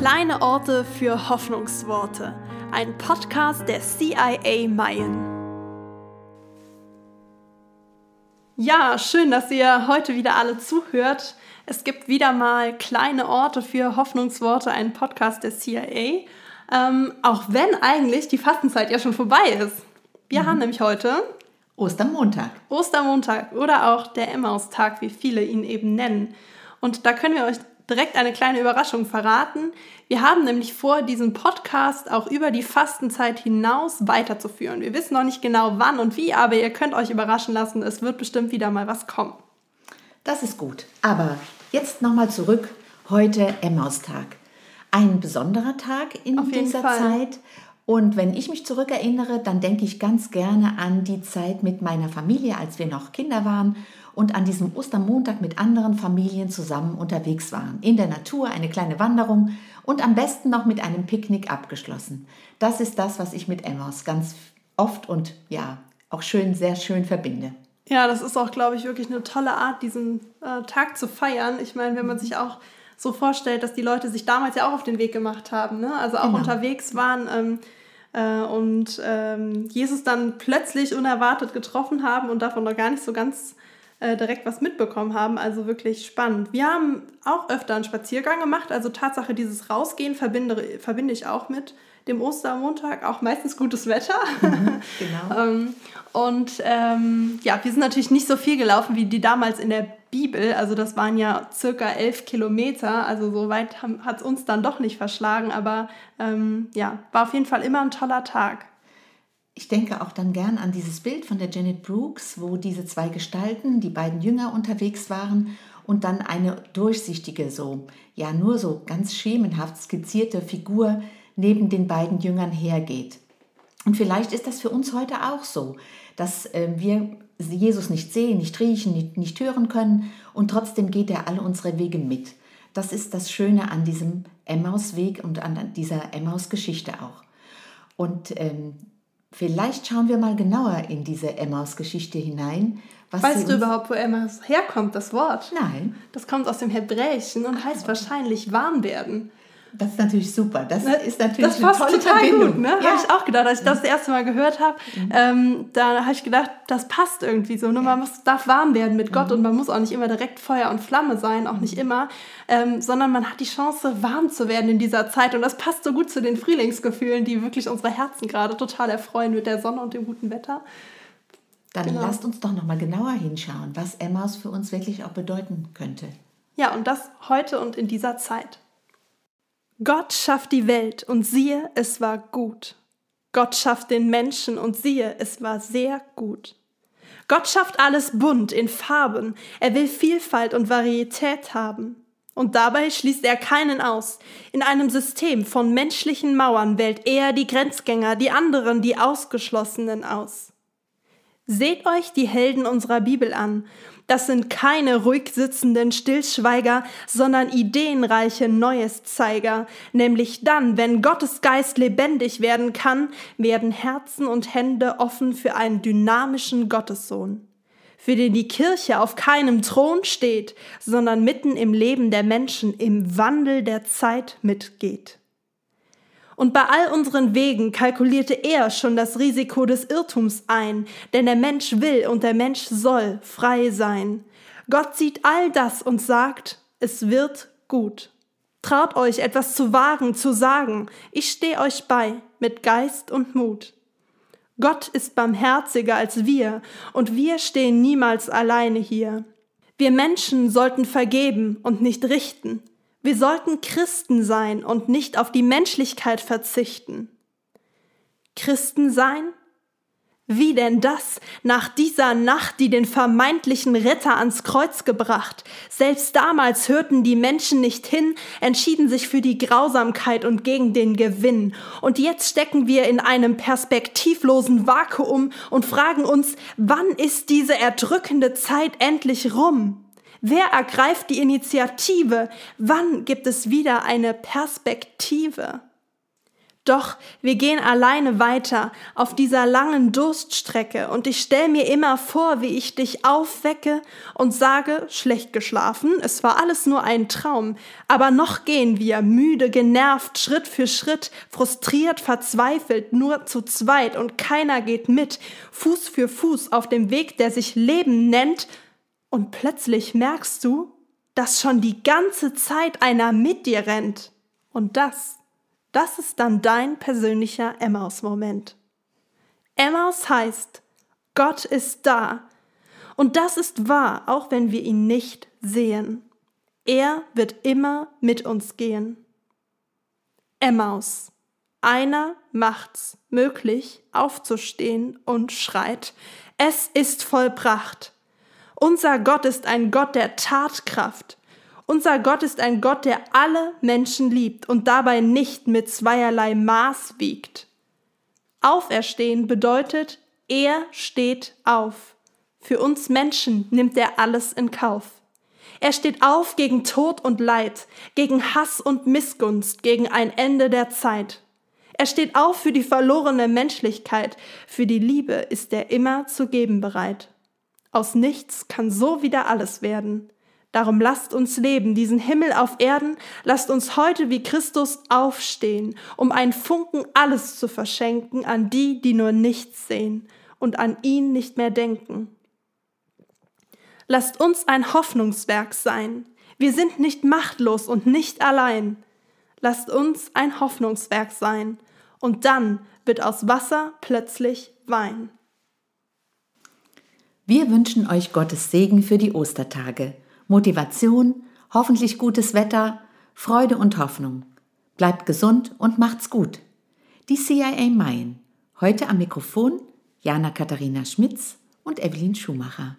Kleine Orte für Hoffnungsworte. Ein Podcast der CIA Mayen. Ja, schön, dass ihr heute wieder alle zuhört. Es gibt wieder mal kleine Orte für Hoffnungsworte, ein Podcast der CIA. Ähm, auch wenn eigentlich die Fastenzeit ja schon vorbei ist. Wir mhm. haben nämlich heute Ostermontag. Ostermontag oder auch der Emmaus-Tag, wie viele ihn eben nennen. Und da können wir euch direkt eine kleine Überraschung verraten. Wir haben nämlich vor, diesen Podcast auch über die Fastenzeit hinaus weiterzuführen. Wir wissen noch nicht genau wann und wie, aber ihr könnt euch überraschen lassen. Es wird bestimmt wieder mal was kommen. Das ist gut. Aber jetzt nochmal zurück. Heute Emmaustag. Ein besonderer Tag in dieser Fall. Zeit. Und wenn ich mich zurückerinnere, dann denke ich ganz gerne an die Zeit mit meiner Familie, als wir noch Kinder waren und an diesem Ostermontag mit anderen Familien zusammen unterwegs waren. In der Natur eine kleine Wanderung und am besten noch mit einem Picknick abgeschlossen. Das ist das, was ich mit Emmaus ganz oft und ja, auch schön, sehr schön verbinde. Ja, das ist auch, glaube ich, wirklich eine tolle Art, diesen äh, Tag zu feiern. Ich meine, wenn man sich auch so vorstellt, dass die Leute sich damals ja auch auf den Weg gemacht haben, ne? also auch genau. unterwegs waren ähm, äh, und ähm, Jesus dann plötzlich unerwartet getroffen haben und davon noch gar nicht so ganz äh, direkt was mitbekommen haben. Also wirklich spannend. Wir haben auch öfter einen Spaziergang gemacht. Also Tatsache, dieses Rausgehen verbinde, verbinde ich auch mit dem Ostermontag. Auch meistens gutes Wetter. Mhm, genau. ähm, und ähm, ja, wir sind natürlich nicht so viel gelaufen wie die damals in der Bibel. Also das waren ja circa elf Kilometer. Also so weit hat es uns dann doch nicht verschlagen. Aber ähm, ja, war auf jeden Fall immer ein toller Tag. Ich denke auch dann gern an dieses Bild von der Janet Brooks, wo diese zwei Gestalten, die beiden Jünger unterwegs waren und dann eine durchsichtige, so, ja, nur so ganz schemenhaft skizzierte Figur neben den beiden Jüngern hergeht. Und vielleicht ist das für uns heute auch so, dass äh, wir Jesus nicht sehen, nicht riechen, nicht, nicht hören können und trotzdem geht er alle unsere Wege mit. Das ist das Schöne an diesem Emmaus-Weg und an dieser Emmaus-Geschichte auch. Und ähm, Vielleicht schauen wir mal genauer in diese Emmaus-Geschichte hinein. weißt du überhaupt, wo Emmaus herkommt, das Wort? Nein. Das kommt aus dem Hebräischen und heißt wahrscheinlich warm werden. Das ist natürlich super. Das ne, ist natürlich das eine tolle total Verbindung. Gut, ne? Ja. Habe ich auch gedacht, als ich das das erste Mal gehört habe. Mhm. Ähm, da habe ich gedacht, das passt irgendwie so. Ne? Man muss, darf warm werden mit Gott mhm. und man muss auch nicht immer direkt Feuer und Flamme sein, auch nicht mhm. immer, ähm, sondern man hat die Chance, warm zu werden in dieser Zeit. Und das passt so gut zu den Frühlingsgefühlen, die wirklich unsere Herzen gerade total erfreuen mit der Sonne und dem guten Wetter. Dann genau. lasst uns doch nochmal genauer hinschauen, was Emmaus für uns wirklich auch bedeuten könnte. Ja, und das heute und in dieser Zeit. Gott schafft die Welt und siehe, es war gut. Gott schafft den Menschen und siehe, es war sehr gut. Gott schafft alles bunt in Farben, er will Vielfalt und Varietät haben. Und dabei schließt er keinen aus. In einem System von menschlichen Mauern wählt er die Grenzgänger, die anderen, die Ausgeschlossenen aus. Seht euch die Helden unserer Bibel an das sind keine ruhig sitzenden Stillschweiger, sondern ideenreiche Neueszeiger. Nämlich dann, wenn Gottes Geist lebendig werden kann, werden Herzen und Hände offen für einen dynamischen Gottessohn. Für den die Kirche auf keinem Thron steht, sondern mitten im Leben der Menschen, im Wandel der Zeit mitgeht. Und bei all unseren Wegen kalkulierte er schon das Risiko des Irrtums ein, denn der Mensch will und der Mensch soll frei sein. Gott sieht all das und sagt, es wird gut. Traut euch etwas zu wagen, zu sagen, ich stehe euch bei mit Geist und Mut. Gott ist barmherziger als wir, und wir stehen niemals alleine hier. Wir Menschen sollten vergeben und nicht richten. Wir sollten Christen sein und nicht auf die Menschlichkeit verzichten. Christen sein? Wie denn das nach dieser Nacht, die den vermeintlichen Retter ans Kreuz gebracht? Selbst damals hörten die Menschen nicht hin, entschieden sich für die Grausamkeit und gegen den Gewinn. Und jetzt stecken wir in einem perspektivlosen Vakuum und fragen uns, wann ist diese erdrückende Zeit endlich rum? Wer ergreift die Initiative? Wann gibt es wieder eine Perspektive? Doch wir gehen alleine weiter auf dieser langen Durststrecke und ich stell mir immer vor, wie ich dich aufwecke und sage, schlecht geschlafen, es war alles nur ein Traum, aber noch gehen wir, müde, genervt, Schritt für Schritt, frustriert, verzweifelt, nur zu zweit und keiner geht mit, Fuß für Fuß auf dem Weg, der sich Leben nennt, und plötzlich merkst du, dass schon die ganze Zeit einer mit dir rennt. Und das das ist dann dein persönlicher Emmaus-Moment. Emmaus heißt, Gott ist da. Und das ist wahr, auch wenn wir ihn nicht sehen. Er wird immer mit uns gehen. Emmaus. Einer macht's möglich, aufzustehen und schreit, es ist vollbracht. Unser Gott ist ein Gott der Tatkraft. Unser Gott ist ein Gott, der alle Menschen liebt und dabei nicht mit zweierlei Maß wiegt. Auferstehen bedeutet, er steht auf. Für uns Menschen nimmt er alles in Kauf. Er steht auf gegen Tod und Leid, gegen Hass und Missgunst, gegen ein Ende der Zeit. Er steht auf für die verlorene Menschlichkeit, für die Liebe ist er immer zu geben bereit. Aus nichts kann so wieder alles werden. Darum lasst uns leben, diesen Himmel auf Erden, lasst uns heute wie Christus aufstehen, um einen Funken alles zu verschenken an die, die nur nichts sehen und an ihn nicht mehr denken. Lasst uns ein Hoffnungswerk sein. Wir sind nicht machtlos und nicht allein. Lasst uns ein Hoffnungswerk sein, und dann wird aus Wasser plötzlich Wein. Wir wünschen euch Gottes Segen für die Ostertage. Motivation, hoffentlich gutes Wetter, Freude und Hoffnung. Bleibt gesund und macht's gut. Die CIA Mayen. Heute am Mikrofon Jana Katharina Schmitz und Evelyn Schumacher.